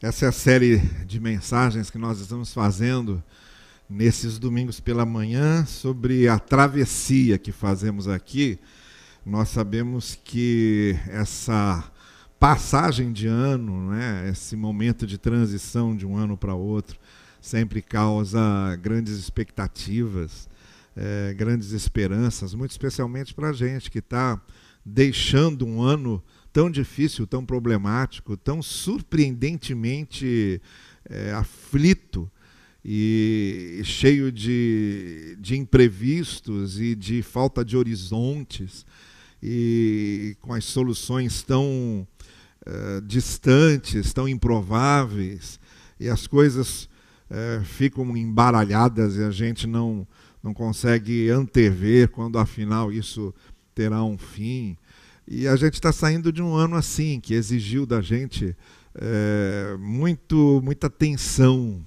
Essa é a série de mensagens que nós estamos fazendo nesses domingos pela manhã sobre a travessia que fazemos aqui. Nós sabemos que essa passagem de ano, né, esse momento de transição de um ano para outro, sempre causa grandes expectativas, é, grandes esperanças, muito especialmente para a gente que está deixando um ano tão difícil, tão problemático, tão surpreendentemente é, aflito e cheio de, de imprevistos e de falta de horizontes e com as soluções tão uh, distantes, tão improváveis e as coisas uh, ficam embaralhadas e a gente não, não consegue antever quando afinal isso terá um fim. E a gente está saindo de um ano assim, que exigiu da gente é, muito, muita tensão,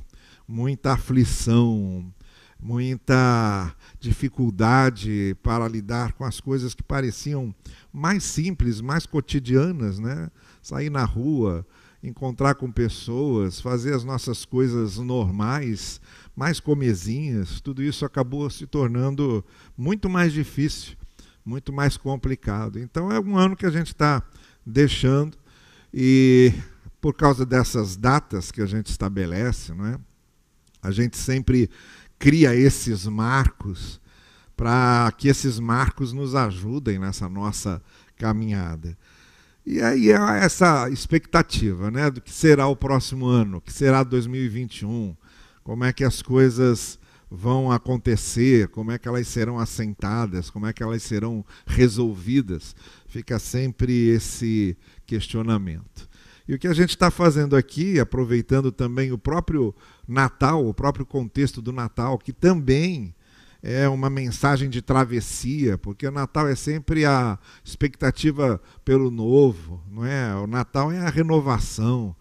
muita aflição, muita dificuldade para lidar com as coisas que pareciam mais simples, mais cotidianas, né? Sair na rua, encontrar com pessoas, fazer as nossas coisas normais, mais comezinhas, tudo isso acabou se tornando muito mais difícil muito mais complicado. Então é um ano que a gente está deixando e por causa dessas datas que a gente estabelece, não é? a gente sempre cria esses marcos para que esses marcos nos ajudem nessa nossa caminhada. E aí é essa expectativa né, do que será o próximo ano, que será 2021, como é que as coisas vão acontecer, como é que elas serão assentadas, como é que elas serão resolvidas. Fica sempre esse questionamento. E o que a gente está fazendo aqui, aproveitando também o próprio Natal, o próprio contexto do Natal, que também é uma mensagem de travessia, porque o Natal é sempre a expectativa pelo novo, não é? O Natal é a renovação,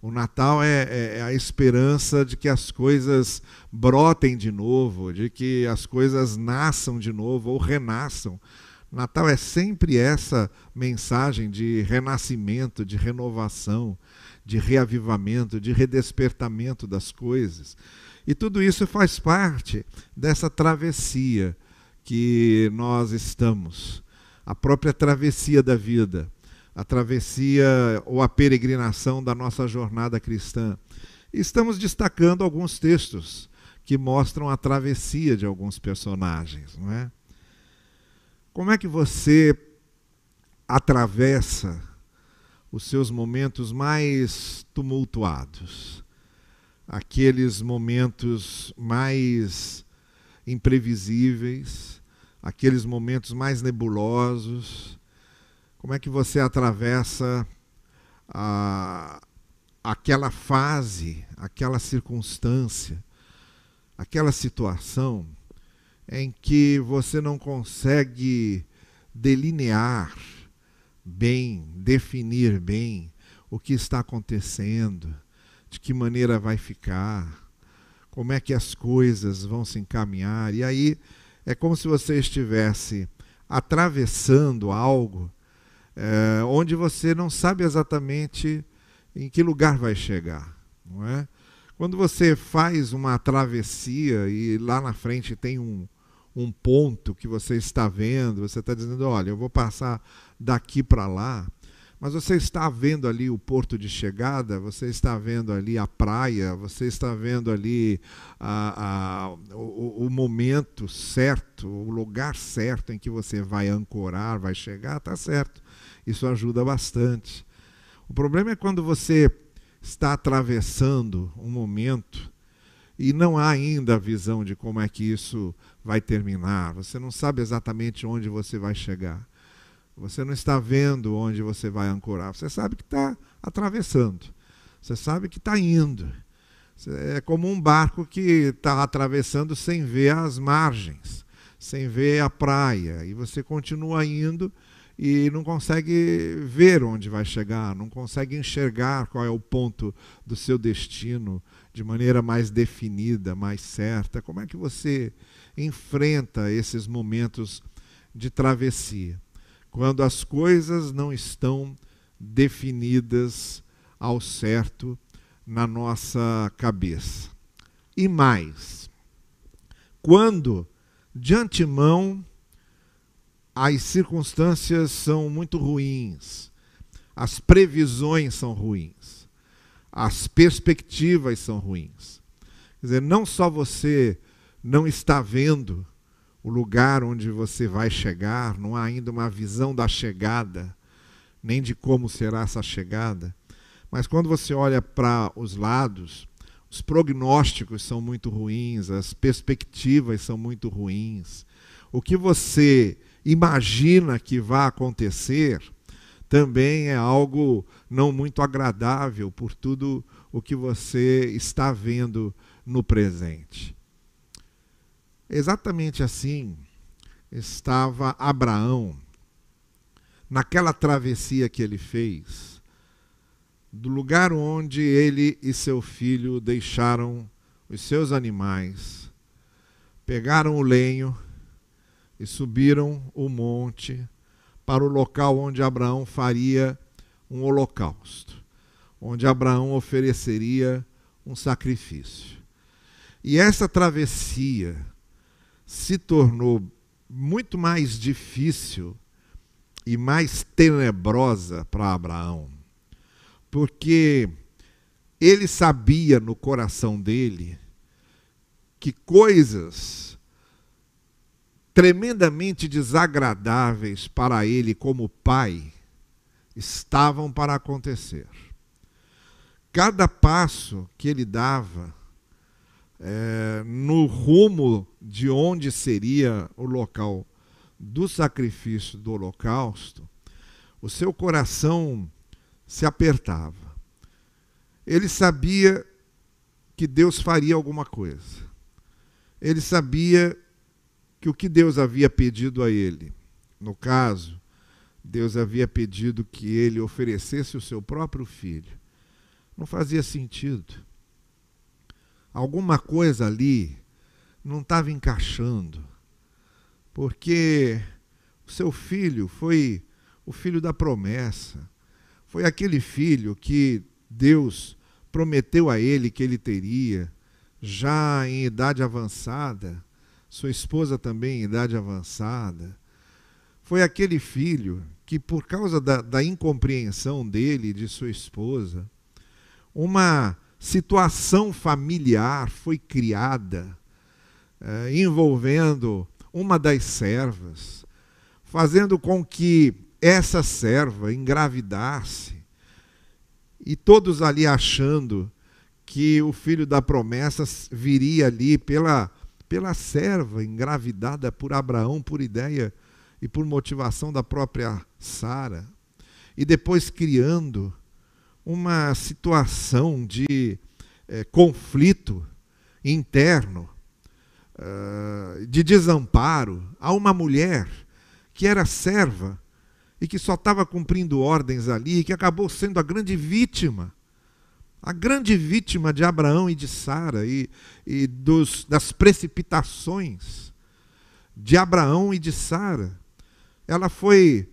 o Natal é, é, é, a esperança de que as coisas brotem de novo, de que as coisas nasçam de novo ou renasçam. Natal é sempre essa mensagem de renascimento, de renovação, de reavivamento, de redespertamento das coisas. E tudo isso faz parte dessa travessia que nós estamos, a própria travessia da vida a travessia ou a peregrinação da nossa jornada cristã. estamos destacando alguns textos que mostram a travessia de alguns personagens, não é? Como é que você atravessa os seus momentos mais tumultuados? Aqueles momentos mais imprevisíveis, aqueles momentos mais nebulosos, como é que você atravessa a, aquela fase, aquela circunstância, aquela situação em que você não consegue delinear bem, definir bem o que está acontecendo, de que maneira vai ficar, como é que as coisas vão se encaminhar. E aí é como se você estivesse atravessando algo é, onde você não sabe exatamente em que lugar vai chegar, não é? Quando você faz uma travessia e lá na frente tem um, um ponto que você está vendo, você está dizendo, olha, eu vou passar daqui para lá, mas você está vendo ali o porto de chegada, você está vendo ali a praia, você está vendo ali a, a, o, o, momento certo, o lugar certo em que você vai ancorar, vai chegar, está certo. Isso ajuda bastante. O problema é quando você está atravessando um momento e não há ainda a visão de como é que isso vai terminar. Você não sabe exatamente onde você vai chegar. Você não está vendo onde você vai ancorar. Você sabe que está atravessando. Você sabe que está indo. É como um barco que está atravessando sem ver as margens, sem ver a praia. E você continua indo e não consegue ver onde vai chegar, não consegue enxergar qual é o ponto do seu destino de maneira mais definida, mais certa. Como é que você enfrenta esses momentos de travessia? Quando as coisas não estão definidas ao certo, na nossa cabeça. E mais, quando de antemão as circunstâncias são muito ruins, as previsões são ruins, as perspectivas são ruins. Quer dizer, não só você não está vendo o lugar onde você vai chegar, não há ainda uma visão da chegada, nem de como será essa chegada, mas quando você olha para os lados, os prognósticos são muito ruins, as perspectivas são muito ruins. O que você imagina que vai acontecer também é algo não muito agradável por tudo o que você está vendo no presente. Exatamente assim estava Abraão naquela travessia que ele fez do lugar onde ele e seu filho deixaram os seus animais, pegaram o lenho e subiram o monte para o local onde Abraão faria um holocausto, onde Abraão ofereceria um sacrifício. E essa travessia se tornou muito mais difícil e mais tenebrosa para Abraão porque ele sabia no coração dele que coisas tremendamente desagradáveis para ele como pai estavam para acontecer. Cada passo que ele dava é, no rumo de onde seria o local do sacrifício do holocausto, o seu coração se apertava. Ele sabia que Deus faria alguma coisa. Ele sabia que o que Deus havia pedido a ele, no caso, Deus havia pedido que ele oferecesse o seu próprio filho. Não fazia sentido. Alguma coisa ali não estava encaixando, porque o seu filho foi o filho da promessa foi aquele filho que Deus prometeu a ele que ele teria, já em idade avançada, sua esposa também em idade avançada. Foi aquele filho que, por causa da, da incompreensão dele e de sua esposa, uma situação familiar foi criada é, envolvendo uma das servas, fazendo com que essa serva engravidasse e todos ali achando que o filho da promessa viria ali pela, pela serva engravidada por Abraão por ideia e por motivação da própria Sara, e depois criando uma situação de é, conflito interno, uh, de desamparo a uma mulher que era serva e que só estava cumprindo ordens ali, e que acabou sendo a grande vítima, a grande vítima de Abraão e de Sara e, e dos, das precipitações de Abraão e de Sara. Ela foi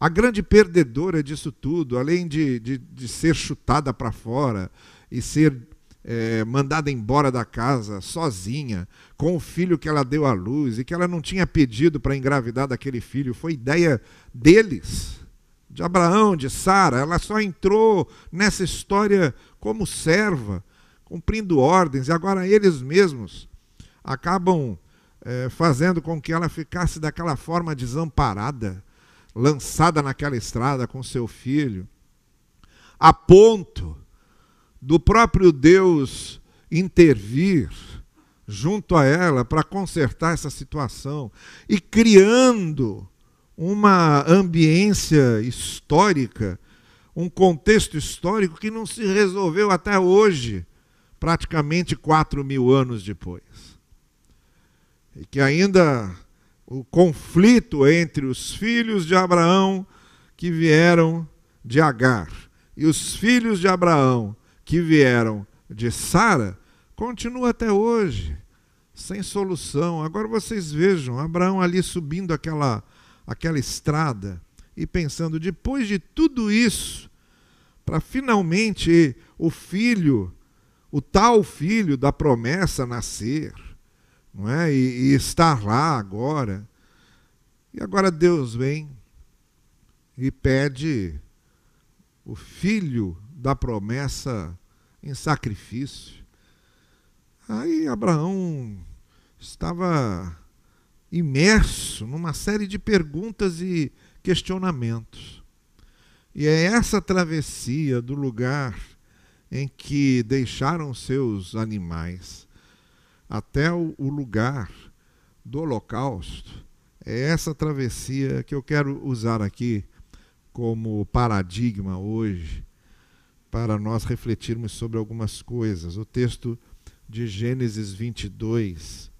a grande perdedora disso tudo, além de, de, de ser chutada para fora e ser é, mandada embora da casa sozinha, com o filho que ela deu à luz e que ela não tinha pedido para engravidar daquele filho, foi ideia deles, de Abraão, de Sara. Ela só entrou nessa história como serva, cumprindo ordens, e agora eles mesmos acabam é, fazendo com que ela ficasse daquela forma desamparada, lançada naquela estrada com seu filho, a ponto do próprio Deus intervir junto a ela para consertar essa situação e criando uma ambiência histórica, um contexto histórico que não se resolveu até hoje, praticamente quatro mil anos depois. E que ainda o conflito entre os filhos de Abraão que vieram de Agar e os filhos de Abraão que vieram de Sara continua até hoje, sem solução. Agora vocês vejam Abraão ali subindo aquela, aquela estrada e pensando, depois de tudo isso, para finalmente o filho, o tal filho da promessa nascer, não é? E, e estar lá agora. E agora Deus vem e pede o filho da promessa em sacrifício. Aí Abraão estava imerso numa série de perguntas e questionamentos. E é essa travessia do lugar em que deixaram seus animais até o lugar do holocausto. É essa travessia que eu quero usar aqui como paradigma hoje para nós refletirmos sobre algumas coisas. O texto de Gênesis 22,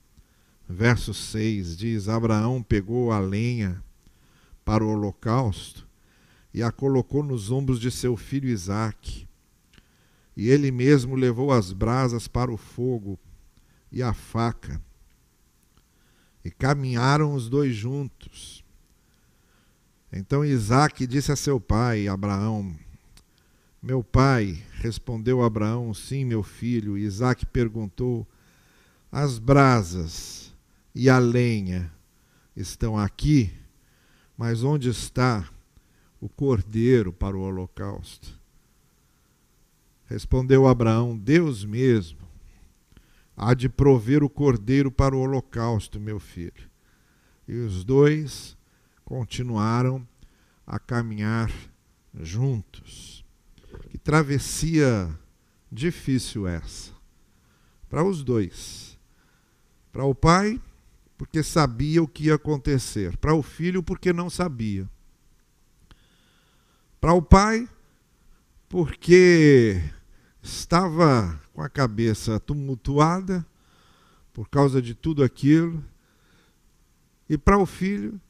verso 6 diz: Abraão pegou a lenha para o holocausto e a colocou nos ombros de seu filho Isaque. E ele mesmo levou as brasas para o fogo e a faca. E caminharam os dois juntos. Então Isaque disse a seu pai, Abraão: Meu pai, respondeu Abraão, sim, meu filho. E Isaque perguntou: As brasas e a lenha estão aqui, mas onde está o cordeiro para o holocausto? Respondeu Abraão: Deus mesmo há de prover o cordeiro para o holocausto, meu filho. E os dois continuaram a caminhar juntos. Que travessia difícil essa. Para os dois. Para o pai, porque sabia o que ia acontecer. Para o filho, porque não sabia. Para o pai, porque estava com a cabeça tumultuada por causa de tudo aquilo. E para o filho,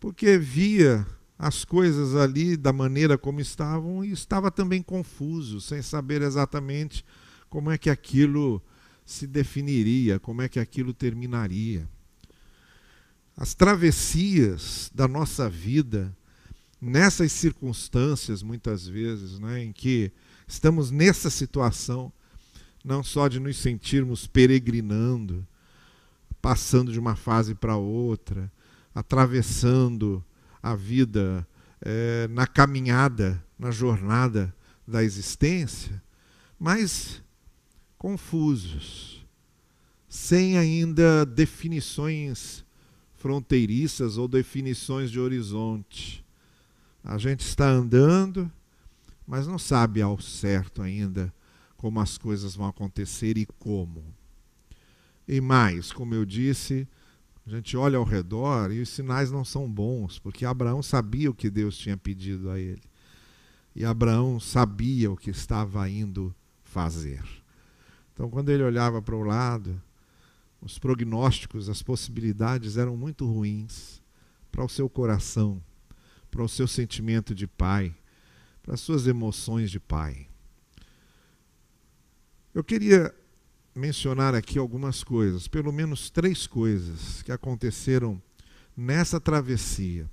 porque via as coisas ali da maneira como estavam e estava também confuso, sem saber exatamente como é que aquilo se definiria, como é que aquilo terminaria. As travessias da nossa vida, nessas circunstâncias, muitas vezes, né, em que estamos nessa situação, não só de nos sentirmos peregrinando, passando de uma fase para outra, atravessando a vida é, na caminhada, na jornada da existência, mas confusos, sem ainda definições fronteiriças ou definições de horizonte. A gente está andando, mas não sabe ao certo ainda como as coisas vão acontecer e como. E mais, como eu disse, a gente olha ao redor e os sinais não são bons, porque Abraão sabia o que Deus tinha pedido a ele. E Abraão sabia o que estava indo fazer. Então, quando ele olhava para o lado, os prognósticos, as possibilidades eram muito ruins para o seu coração, para o seu sentimento de pai, para as suas emoções de pai. Eu queria mencionar aqui algumas coisas, pelo menos três coisas que aconteceram nessa travessia.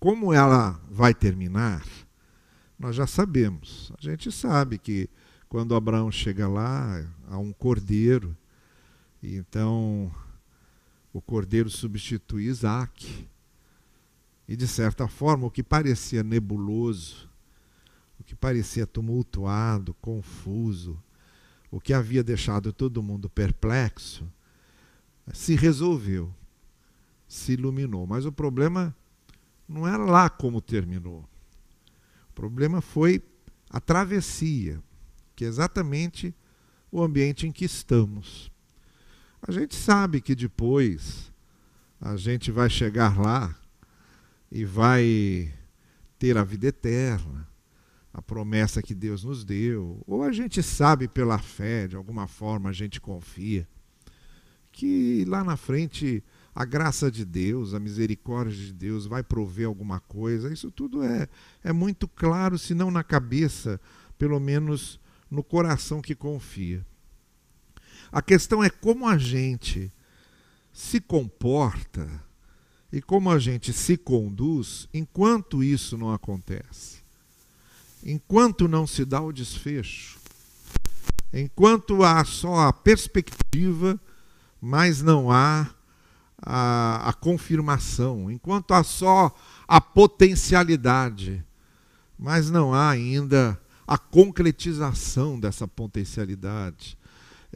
Como ela vai terminar, nós já sabemos. A gente sabe que quando Abraão chega lá, há um cordeiro, então o cordeiro substitui Isaac. E de certa forma, o que parecia nebuloso, o que parecia tumultuado, confuso, o que havia deixado todo mundo perplexo, se resolveu, se iluminou. Mas o problema não era lá como terminou. O problema foi a travessia, que é exatamente o ambiente em que estamos. A gente sabe que depois a gente vai chegar lá e vai ter a vida eterna a promessa que Deus nos deu, ou a gente sabe pela fé, de alguma forma a gente confia, que lá na frente a graça de Deus, a misericórdia de Deus vai prover alguma coisa. Isso tudo é, é muito claro, se não na cabeça, pelo menos no coração que confia. A questão é como a gente se comporta e como a gente se conduz enquanto isso não acontece. enquanto não se dá o desfecho, enquanto há só a perspectiva, mas não há a, a confirmação, enquanto há só a potencialidade, mas não há ainda a concretização dessa potencialidade.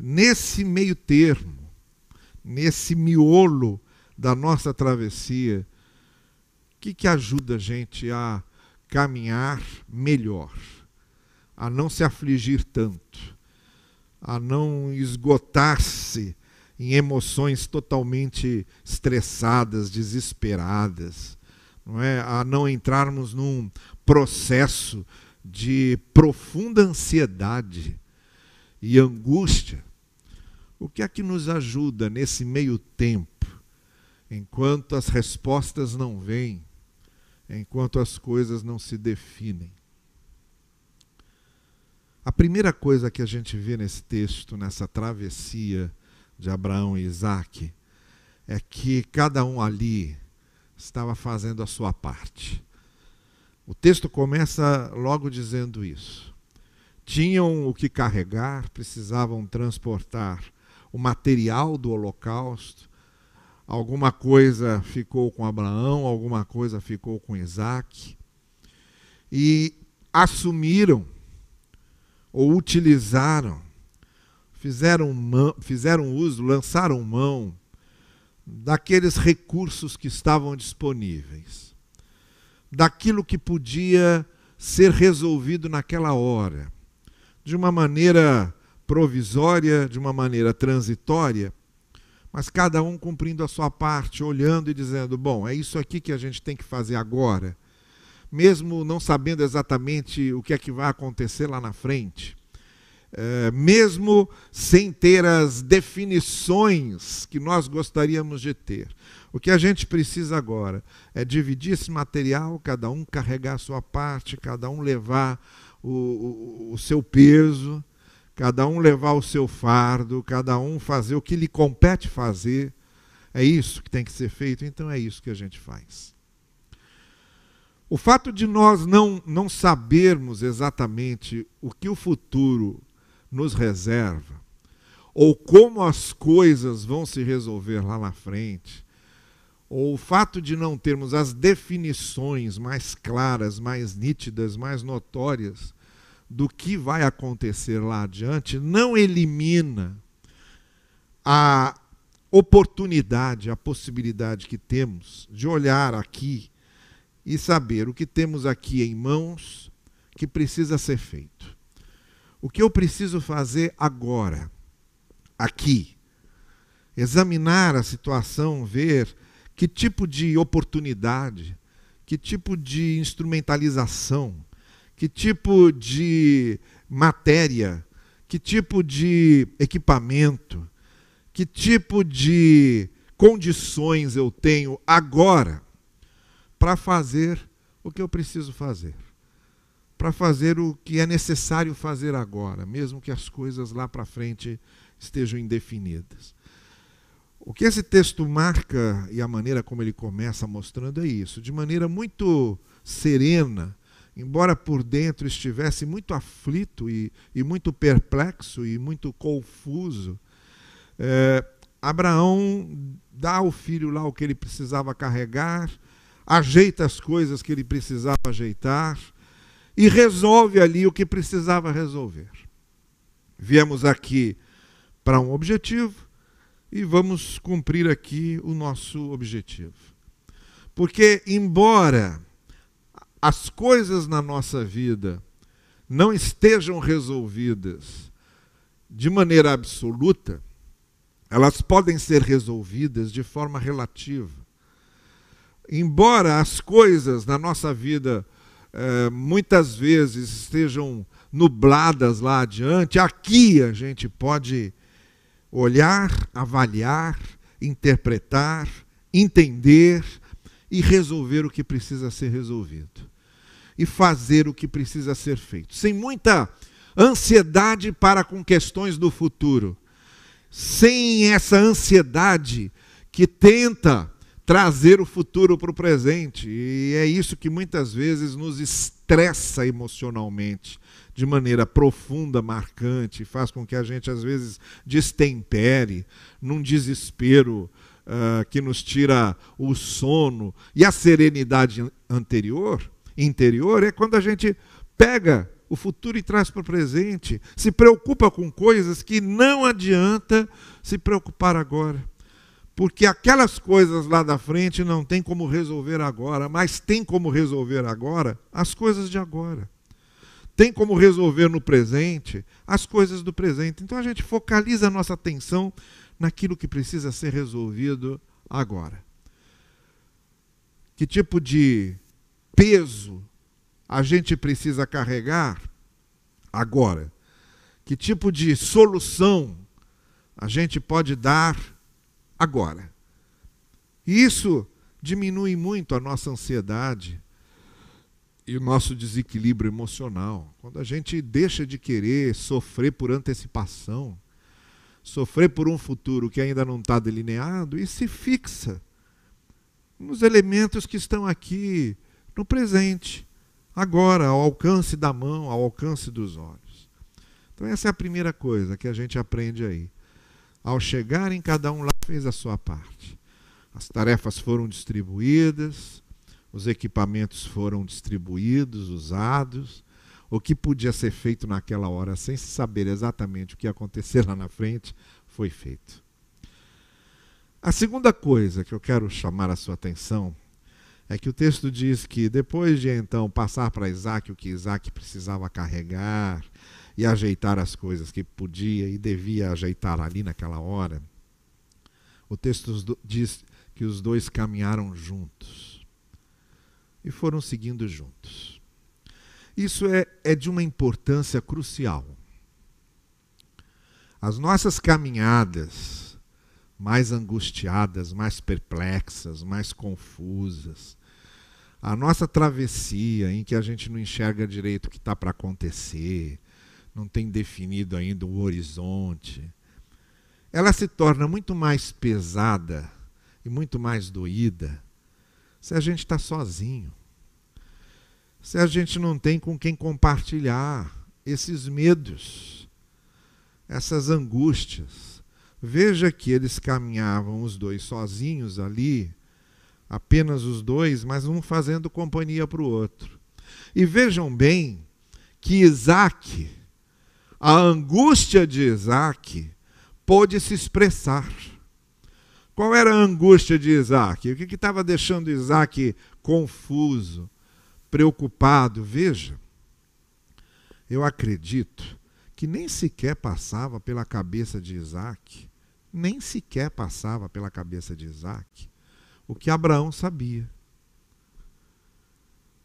Nesse meio termo, nesse miolo da nossa travessia, o que, que ajuda a gente a caminhar melhor, a não se afligir tanto, a não esgotar-se em emoções totalmente estressadas, desesperadas, não é? a não entrarmos num processo de profunda ansiedade e angústia. O que é que nos ajuda nesse meio tempo, enquanto as respostas não vêm, enquanto as coisas não se definem? A primeira coisa que a gente vê nesse texto, nessa travessia de Abraão e Isaac, é que cada um ali estava fazendo a sua parte. O texto começa logo dizendo isso. Tinham o que carregar, precisavam transportar o material do holocausto. Alguma coisa ficou com Abraão, alguma coisa ficou com Isaac. E assumiram ou utilizaram fizeram, fizeram uso, lançaram mão daqueles recursos que estavam disponíveis, daquilo que podia ser resolvido naquela hora, de uma maneira provisória, de uma maneira transitória, mas cada um cumprindo a sua parte, olhando e dizendo: bom, é isso aqui que a gente tem que fazer agora, mesmo não sabendo exatamente o que é que vai acontecer lá na frente. É, mesmo sem ter as definições que nós gostaríamos de ter. O que a gente precisa agora é dividir esse material, cada um carregar a sua parte, cada um levar o, o, seu peso, cada um levar o seu fardo, cada um fazer o que lhe compete fazer. É isso que tem que ser feito, então é isso que a gente faz. O fato de nós não, não sabermos exatamente o que o futuro nos reserva, ou como as coisas vão se resolver lá na frente, ou o fato de não termos as definições mais claras, mais nítidas, mais notórias do que vai acontecer lá adiante, não elimina a oportunidade, a possibilidade que temos de olhar aqui e saber o que temos aqui em mãos que precisa ser feito. O que eu preciso fazer agora, aqui? Examinar a situação, ver que tipo de oportunidade, que tipo de instrumentalização, que tipo de matéria, que tipo de equipamento, que tipo de condições eu tenho agora para fazer o que eu preciso fazer? Para fazer o que é necessário fazer agora, mesmo que as coisas lá para frente estejam indefinidas. O que esse texto marca e a maneira como ele começa mostrando é isso, de maneira muito serena, embora por dentro estivesse muito aflito e, e muito perplexo e muito confuso, é, Abraão dá ao filho lá o que ele precisava carregar, ajeita as coisas que ele precisava ajeitar, e resolve ali o que precisava resolver. Viemos aqui para um objetivo e vamos cumprir aqui o nosso objetivo. Porque, embora as coisas na nossa vida não estejam resolvidas de maneira absoluta, elas podem ser resolvidas de forma relativa. Embora as coisas na nossa vida é, muitas vezes estejam nubladas lá adiante, aqui a gente pode olhar, avaliar, interpretar, entender e resolver o que precisa ser resolvido. E fazer o que precisa ser feito. Sem muita ansiedade para com questões do futuro. Sem essa ansiedade que tenta trazer o futuro para o presente. E é isso que muitas vezes nos estressa emocionalmente, de maneira profunda, marcante, faz com que a gente, às vezes, destempere num desespero uh, que nos tira o sono. E a serenidade anterior, interior, é quando a gente pega o futuro e traz para o presente, se preocupa com coisas que não adianta se preocupar agora porque aquelas coisas lá da frente não tem como resolver agora, mas tem como resolver agora as coisas de agora. Tem como resolver no presente as coisas do presente. Então a gente focaliza a nossa atenção naquilo que precisa ser resolvido agora. Que tipo de peso a gente precisa carregar agora? Que tipo de solução a gente pode dar agora. E isso diminui muito a nossa ansiedade e o nosso desequilíbrio emocional. Quando a gente deixa de querer sofrer por antecipação, sofrer por um futuro que ainda não está delineado e se fixa nos elementos que estão aqui no presente, agora, ao alcance da mão, ao alcance dos olhos. Então, essa é a primeira coisa que a gente aprende aí. Ao chegarem, cada um lá fez a sua parte. As tarefas foram distribuídas, os equipamentos foram distribuídos, usados. O que podia ser feito naquela hora, sem se saber exatamente o que ia acontecer lá na frente, foi feito. A segunda coisa que eu quero chamar a sua atenção é que o texto diz que depois de então passar para Isaac o que Isaac precisava carregar, e ajeitar as coisas que podia e devia ajeitar ali naquela hora, o texto diz que os dois caminharam juntos e foram seguindo juntos. Isso é, é de uma importância crucial. As nossas caminhadas mais angustiadas, mais perplexas, mais confusas, a nossa travessia em que a gente não enxerga direito o que está para acontecer, não tem definido ainda o horizonte, ela se torna muito mais pesada e muito mais doída se a gente está sozinho. Se a gente não tem com quem compartilhar esses medos, essas angústias. Veja que eles caminhavam os dois sozinhos ali, apenas os dois, mas um fazendo companhia para o outro. E vejam bem que Isaac a angústia de Isaac pôde se expressar. Qual era a angústia de Isaac? O que estava deixando Isaac confuso, preocupado? Veja, eu acredito que nem sequer passava pela cabeça de Isaac, nem sequer passava pela cabeça de Isaac, o que Abraão sabia.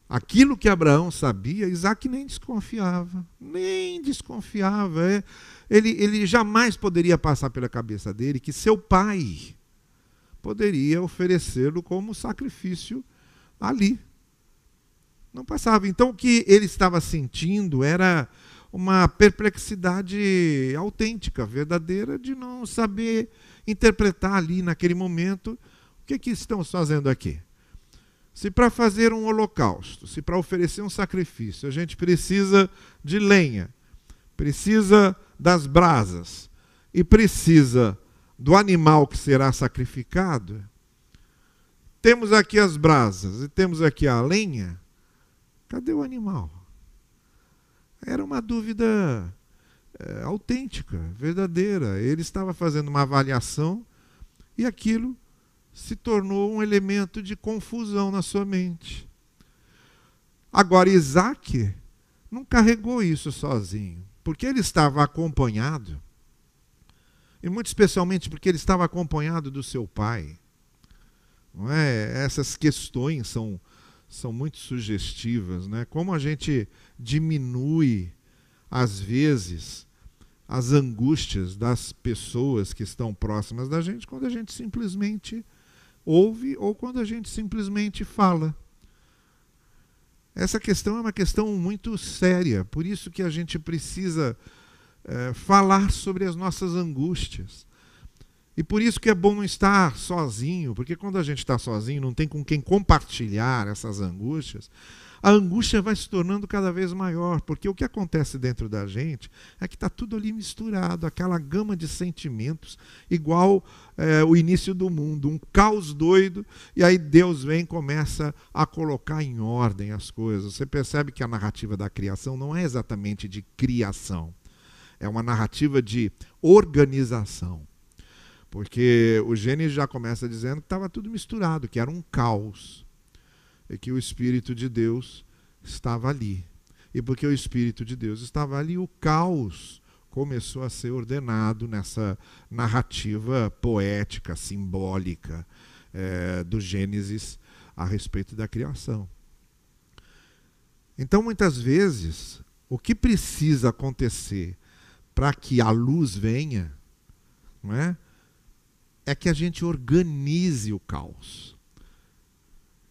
Aquilo que Abraão sabia, Isaac nem desconfiava, nem desconfiava. É. Ele, ele jamais poderia passar pela cabeça dele que seu pai poderia oferecê-lo como sacrifício ali. Não passava. Então o que ele estava sentindo era uma perplexidade autêntica, verdadeira, de não saber interpretar ali naquele momento que, que estamos fazendo aqui. Se para fazer um holocausto, se para oferecer um sacrifício, a gente precisa de lenha, precisa das brasas e precisa do animal que será sacrificado, temos aqui as brasas e temos aqui a lenha, cadê o animal? Era uma dúvida é, autêntica, verdadeira. Ele estava fazendo uma avaliação e aquilo se tornou um elemento de confusão na sua mente. Agora, Isaac não carregou isso sozinho, porque ele estava acompanhado, e muito especialmente porque ele estava acompanhado do seu pai. Não é? Essas questões são, são muito sugestivas. Né? Como a gente diminui, às vezes, as angústias das pessoas que estão próximas da gente quando a gente simplesmente ouve ou quando a gente simplesmente fala. Essa questão é uma questão muito séria, por isso que a gente precisa é, falar sobre as nossas angústias. E por isso que é bom não estar sozinho, porque quando a gente está sozinho, não tem com quem compartilhar essas angústias, a angústia vai se tornando cada vez maior, porque o que acontece dentro da gente é que está tudo ali misturado, aquela gama de sentimentos, igual é, o início do mundo, um caos doido, e aí Deus vem e começa a colocar em ordem as coisas. Você percebe que a narrativa da criação não é exatamente de criação, é uma narrativa de organização. Porque o Gênesis já começa dizendo que estava tudo misturado, que era um caos é que o Espírito de Deus estava ali. E porque o Espírito de Deus estava ali, o caos começou a ser ordenado nessa narrativa poética, simbólica é, do Gênesis a respeito da criação. Então, muitas vezes, o que precisa acontecer para que a luz venha, não é? é que a gente organize o caos.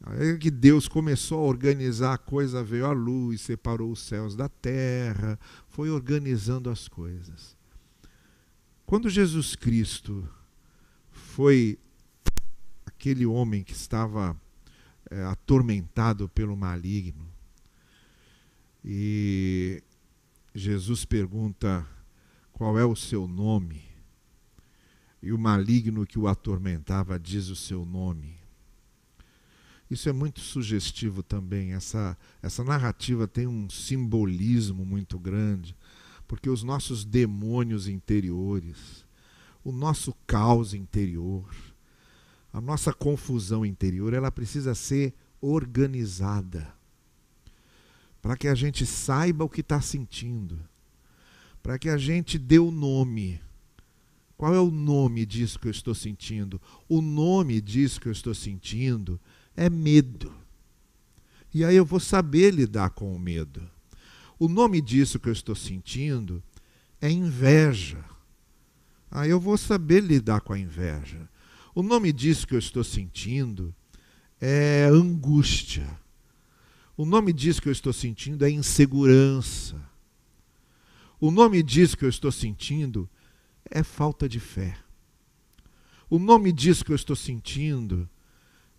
Aí que Deus começou a organizar a coisa, veio a luz, separou os céus da terra, foi organizando as coisas. Quando Jesus Cristo foi aquele homem que estava é, atormentado pelo maligno, e Jesus pergunta qual é o seu nome, e o maligno que o atormentava diz o seu nome. Isso é muito sugestivo também. Essa, essa narrativa tem um simbolismo muito grande, porque os nossos demônios interiores, o nosso caos interior, a nossa confusão interior, ela precisa ser organizada para que a gente saiba o que está sentindo, para que a gente dê o nome. Qual é o nome disso que eu estou sentindo? O nome disso que eu estou sentindo é medo. E aí eu vou saber lidar com o medo. O nome disso que eu estou sentindo é inveja. Aí eu vou saber lidar com a inveja. O nome disso que eu estou sentindo é angústia. O nome disso que eu estou sentindo é insegurança. O nome disso que eu estou sentindo é falta de fé. O nome disso que eu estou sentindo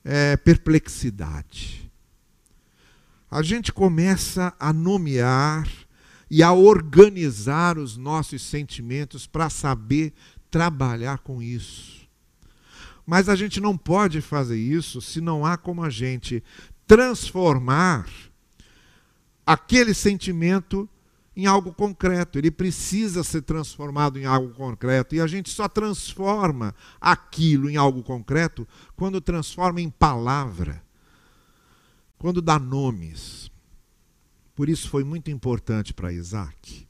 é, perplexidade. A gente começa a nomear e a organizar os nossos sentimentos para saber trabalhar com isso. Mas a gente não pode fazer isso se não há como a gente transformar aquele sentimento em algo concreto. Ele precisa ser transformado em algo concreto. E a gente só transforma aquilo em algo concreto quando transforma em palavra, quando dá nomes. Por isso foi muito importante para Isaac,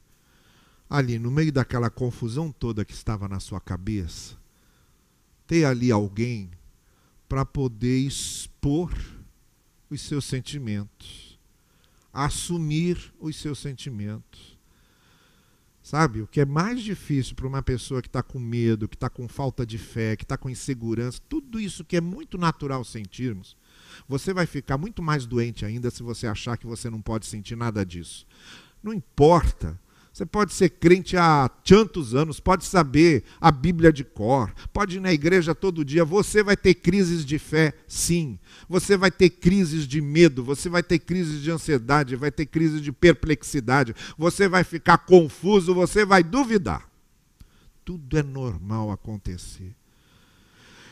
ali no meio daquela confusão toda que estava na sua cabeça, ter ali alguém para poder expor os seus sentimentos assumir os seus sentimentos. Sabe, o que é mais difícil para uma pessoa que está com medo, que está com falta de fé, que está com insegurança, tudo isso que é muito natural sentirmos, você vai ficar muito mais doente ainda se você achar que você não pode sentir nada disso. Não importa você pode ser crente há tantos anos, pode saber a Bíblia de cor, pode ir na igreja todo dia. Você vai ter crises de fé, sim. Você vai ter crises de medo, você vai ter crises de ansiedade, vai ter crises de perplexidade. Você vai ficar confuso, você vai duvidar. Tudo é normal acontecer.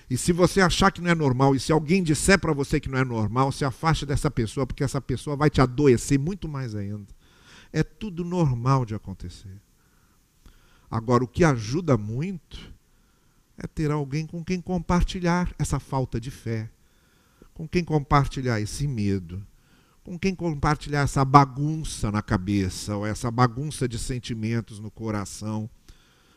E se você achar que não é normal, e se alguém disser para você que não é normal, se afaste dessa pessoa, porque essa pessoa vai te adoecer muito mais ainda. É tudo normal de acontecer. Agora, o que ajuda muito é ter alguém com quem compartilhar essa falta de fé, com quem compartilhar esse medo, com quem compartilhar essa bagunça na cabeça, ou essa bagunça de sentimentos no coração.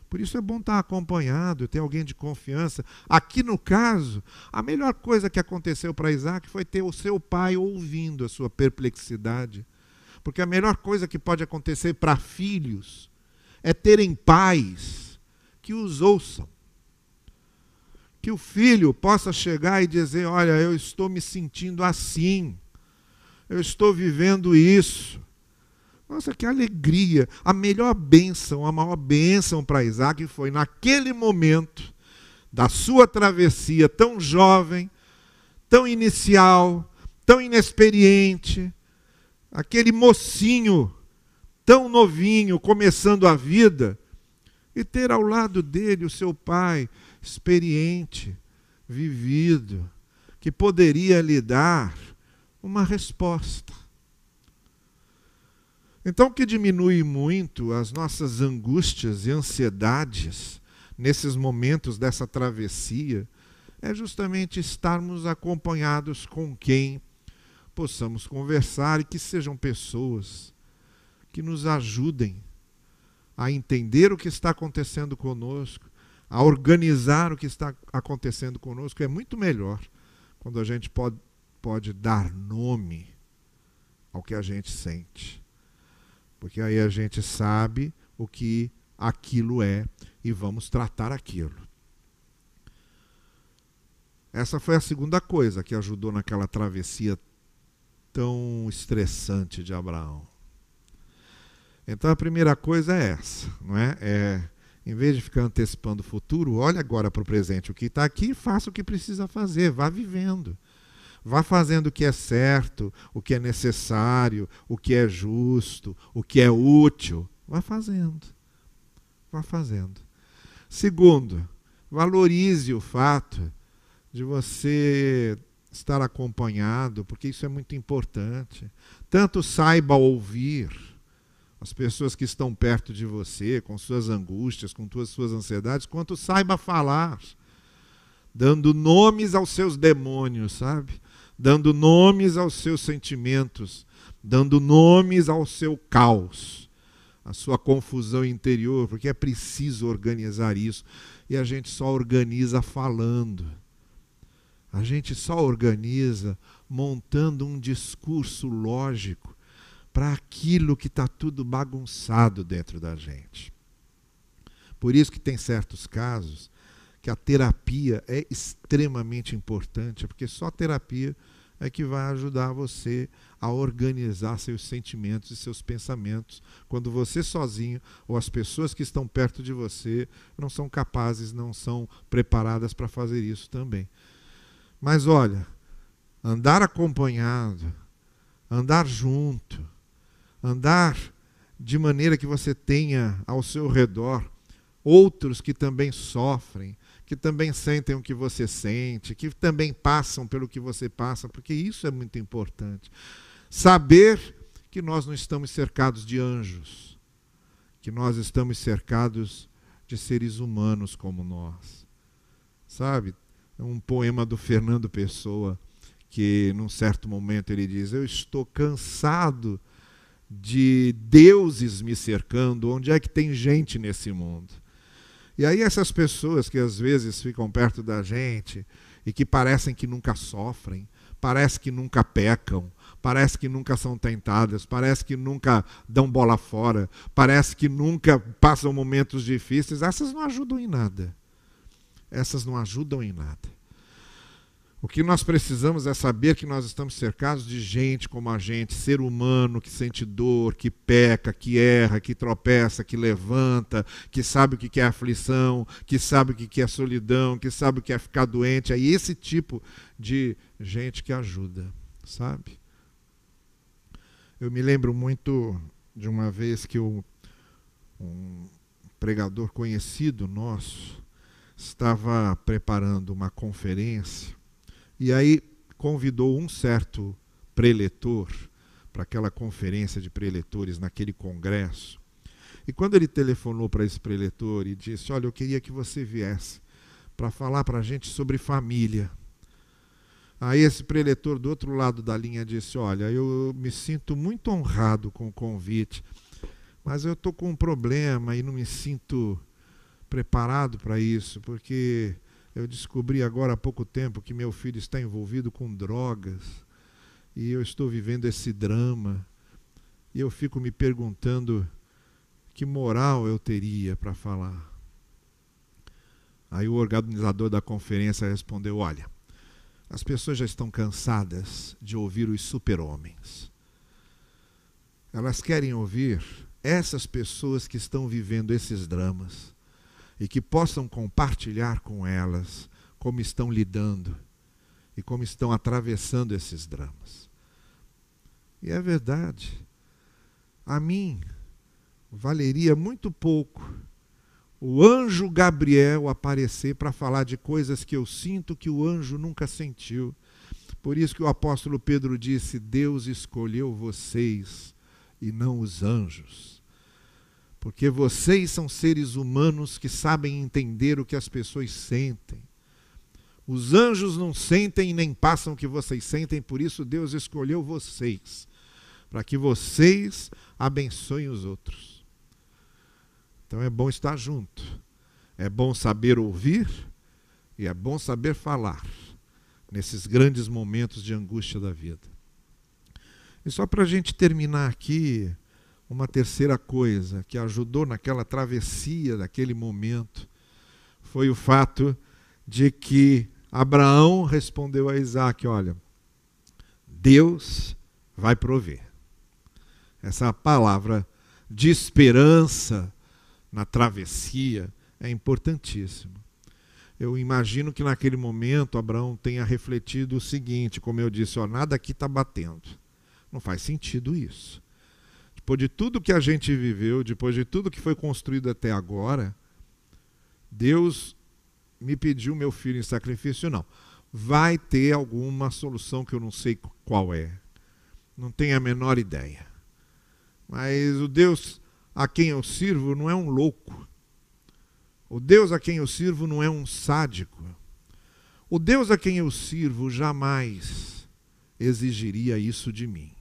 Por isso é bom estar acompanhado, ter alguém de confiança. Aqui no caso, a melhor coisa que aconteceu para Isaac foi ter o seu pai ouvindo a sua perplexidade porque a melhor coisa que pode acontecer para filhos é terem pais que os ouçam. Que o filho possa chegar e dizer: Olha, eu estou me sentindo assim, eu estou vivendo isso. Nossa, que alegria! A melhor bênção, a maior bênção para Isaac foi naquele momento da sua travessia tão jovem, tão inicial, tão inexperiente, aquele mocinho tão novinho, começando a vida, e ter ao lado dele o seu pai experiente, vivido, que poderia lhe dar uma resposta. Então, o que diminui muito as nossas angústias e ansiedades nesses momentos dessa travessia é justamente estarmos acompanhados com quem possamos conversar e que sejam pessoas que nos ajudem a entender o que está acontecendo conosco, a organizar o que está acontecendo conosco. É muito melhor quando a gente pode, pode dar nome ao que a gente sente. Porque aí a gente sabe o que aquilo é e vamos tratar aquilo. Essa foi a segunda coisa que ajudou naquela travessia tão estressante de Abraão. Então a primeira coisa é essa, não é? É em vez de ficar antecipando o futuro, olhe agora para o presente, o que está aqui, faça o que precisa fazer, vá vivendo. Vá fazendo o que é certo, o que é necessário, o que é justo, o que é útil. Vá fazendo. Vá fazendo. Segundo, valorize o fato de você estar acompanhado, porque isso é muito importante. Tanto saiba ouvir as pessoas que estão perto de você, com suas angústias, com suas, suas ansiedades, quanto saiba falar, dando nomes aos seus demônios, sabe? Dando nomes aos seus sentimentos, dando nomes ao seu caos, à sua confusão interior, porque é preciso organizar isso. E a gente só organiza falando. A gente só organiza montando um discurso lógico para aquilo que está tudo bagunçado dentro da gente. Por isso que tem certos casos que a terapia é extremamente importante, porque só a terapia é que vai ajudar você a organizar seus sentimentos e seus pensamentos, quando você sozinho ou as pessoas que estão perto de você não são capazes, não são preparadas para fazer isso também. Mas olha, andar acompanhado, andar junto, andar de maneira que você tenha ao seu redor outros que também sofrem, que também sentem o que você sente, que também passam pelo que você passa, porque isso é muito importante. Saber que nós não estamos cercados de anjos, que nós estamos cercados de seres humanos como nós. Sabe? Um poema do Fernando Pessoa que num certo momento ele diz: "Eu estou cansado de deuses me cercando, onde é que tem gente nesse mundo? E aí essas pessoas que às vezes ficam perto da gente e que parecem que nunca sofrem, parece que nunca pecam, parece que nunca são tentadas, parece que nunca dão bola fora, parece que nunca passam momentos difíceis, essas não ajudam em nada. Essas não ajudam em nada. O que nós precisamos é saber que nós estamos cercados de gente como a gente, ser humano que sente dor, que peca, que erra, que tropeça, que levanta, que sabe o que é aflição, que sabe o que é solidão, que sabe o que é ficar doente. É esse tipo de gente que ajuda, sabe? Eu me lembro muito de uma vez que um pregador conhecido nosso estava preparando uma conferência e aí convidou um certo preletor para aquela conferência de preletores naquele congresso. E quando ele telefonou para esse preletor e disse: Olha, eu queria que você viesse para falar para a gente sobre família. Aí esse preletor do outro lado da linha disse: Olha, eu me sinto muito honrado com o convite, mas eu estou com um problema e não me sinto preparado para isso, porque eu descobri agora há pouco tempo que meu filho está envolvido com drogas e eu estou vivendo esse drama. E eu fico me perguntando que moral eu teria para falar. Aí o organizador da conferência respondeu: Olha, as pessoas já estão cansadas de ouvir os super-homens. Elas querem ouvir essas pessoas que estão vivendo esses dramas e que possam compartilhar com elas como estão lidando e como estão atravessando esses dramas. E é verdade. A mim valeria muito pouco o anjo Gabriel aparecer para falar de coisas que eu sinto que o anjo nunca sentiu. Por isso que o apóstolo Pedro disse: Deus escolheu vocês e não os anjos. Porque vocês são seres humanos que sabem entender o que as pessoas sentem. Os anjos não sentem nem passam o que vocês sentem, por isso Deus escolheu vocês, para que vocês abençoem os outros. Então é bom estar junto, é bom saber ouvir e é bom saber falar nesses grandes momentos de angústia da vida. E só para a gente terminar aqui, uma terceira coisa que ajudou naquela travessia daquele momento foi o fato de que Abraão respondeu a Isaac: Olha, Deus vai prover. Essa palavra de esperança na travessia é importantíssima. Eu imagino que naquele momento Abraão tenha refletido o seguinte: como eu disse, ó, nada aqui está batendo. Não faz sentido isso. Depois de tudo que a gente viveu, depois de tudo que foi construído até agora, Deus me pediu meu filho em sacrifício, não. Vai ter alguma solução que eu não sei qual é. Não tenho a menor ideia. Mas o Deus a quem eu sirvo não é um louco. O Deus a quem eu sirvo não é um sádico. O Deus a quem eu sirvo jamais exigiria isso de mim.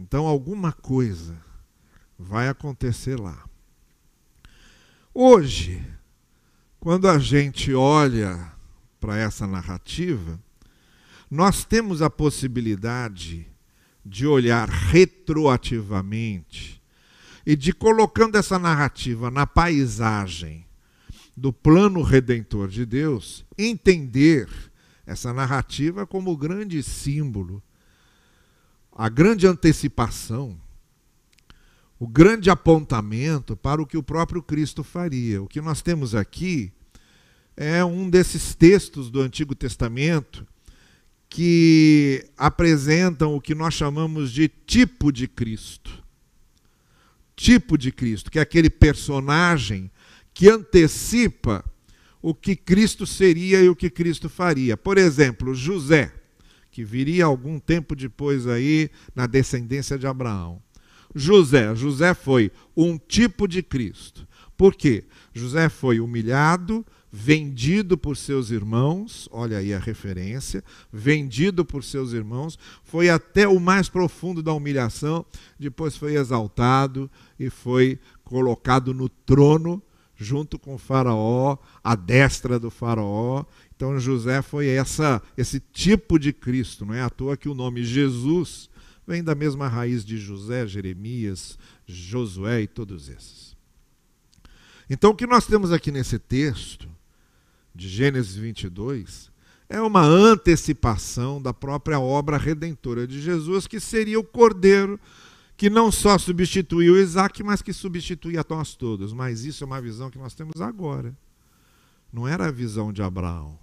Então alguma coisa vai acontecer lá. Hoje, quando a gente olha para essa narrativa, nós temos a possibilidade de olhar retroativamente e de colocando essa narrativa na paisagem do plano redentor de Deus, entender essa narrativa como o grande símbolo, a grande antecipação, o grande apontamento para o que o próprio Cristo faria. O que nós temos aqui é um desses textos do Antigo Testamento que apresentam o que nós chamamos de tipo de Cristo. Tipo de Cristo, que é aquele personagem que antecipa o que Cristo seria e o que Cristo faria. Por exemplo, José, que viria algum tempo depois aí na descendência de Abraão. José. José foi um tipo de Cristo. Por quê? José foi humilhado, vendido por seus irmãos, olha aí a referência, vendido por seus irmãos, foi até o mais profundo da humilhação, depois foi exaltado e foi colocado no trono junto com faraó, à destra do faraó. Então José foi essa esse tipo de Cristo, não é à toa que o nome Jesus vem da mesma raiz de José, Jeremias, Josué e todos esses. Então, o que nós temos aqui nesse texto, de Gênesis 22, é uma antecipação da própria obra redentora de Jesus, que seria o cordeiro que não só substituiu Isaac, mas que substitui a nós todos. Mas isso é uma visão que nós temos agora. Não era a visão de Abraão,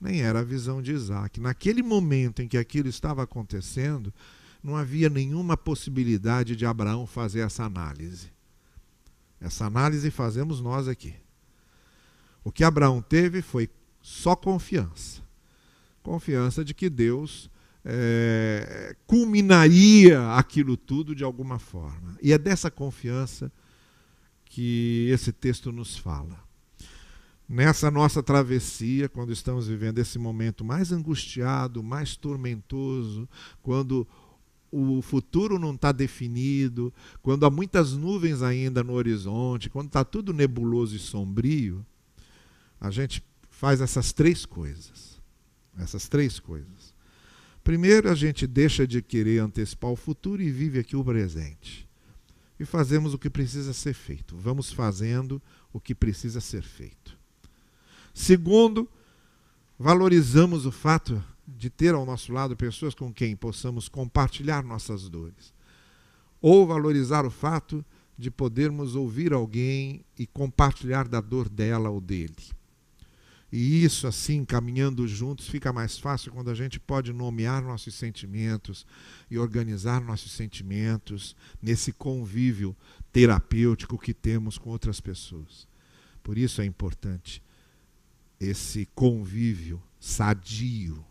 nem era a visão de Isaac. Naquele momento em que aquilo estava acontecendo, não havia nenhuma possibilidade de Abraão fazer essa análise. Essa análise fazemos nós aqui. O que Abraão teve foi só confiança. Confiança de que Deus é, culminaria aquilo tudo de alguma forma. E é dessa confiança que esse texto nos fala. Nessa nossa travessia, quando estamos vivendo esse momento mais angustiado, mais tormentoso, quando o futuro não está definido, quando há muitas nuvens ainda no horizonte, quando está tudo nebuloso e sombrio, a gente faz essas três coisas. Essas três coisas. Primeiro, a gente deixa de querer antecipar o futuro e vive aqui o presente. E fazemos o que precisa ser feito. Vamos fazendo o que precisa ser feito. Segundo, valorizamos o fato de ter ao nosso lado pessoas com quem possamos compartilhar nossas dores. Ou valorizar o fato de podermos ouvir alguém e compartilhar da dor dela ou dele. E isso, assim, caminhando juntos, fica mais fácil quando a gente pode nomear nossos sentimentos e organizar nossos sentimentos nesse convívio terapêutico que temos com outras pessoas. Por isso é importante esse convívio sadio.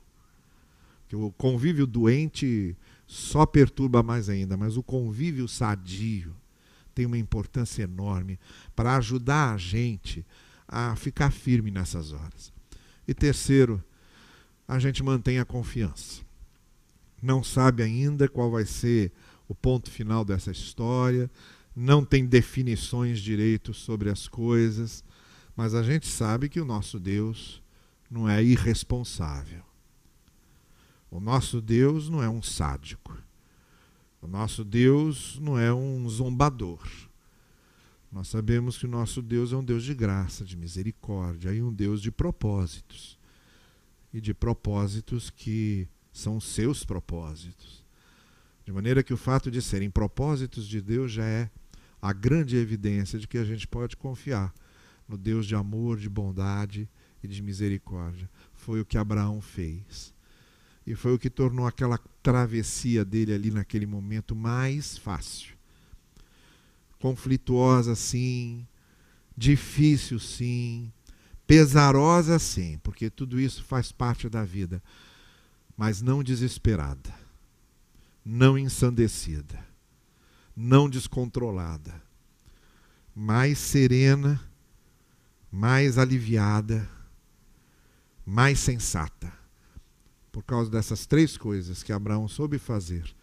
Que o convívio doente só perturba mais ainda, mas o convívio sadio tem uma importância enorme para ajudar a gente a ficar firme nessas horas. E terceiro, a gente mantém a confiança. Não sabe ainda qual vai ser o ponto final dessa história, não tem definições direito sobre as coisas, mas a gente sabe que o nosso Deus não é irresponsável. O nosso Deus não é um sádico. O nosso Deus não é um zombador. Nós sabemos que o nosso Deus é um Deus de graça, de misericórdia e um Deus de propósitos. E de propósitos que são seus propósitos. De maneira que o fato de serem propósitos de Deus já é a grande evidência de que a gente pode confiar no Deus de amor, de bondade e de misericórdia. Foi o que Abraão fez. E foi o que tornou aquela travessia dele ali naquele momento mais fácil. Conflituosa sim, difícil sim, pesarosa sim, porque tudo isso faz parte da vida, mas não desesperada, não ensandecida, não descontrolada, mais serena, mais aliviada, mais sensata. Por causa dessas três coisas que Abraão soube fazer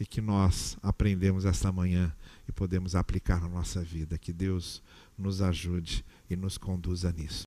e que nós aprendemos esta manhã e podemos aplicar na nossa vida. Que Deus nos ajude e nos conduza nisso.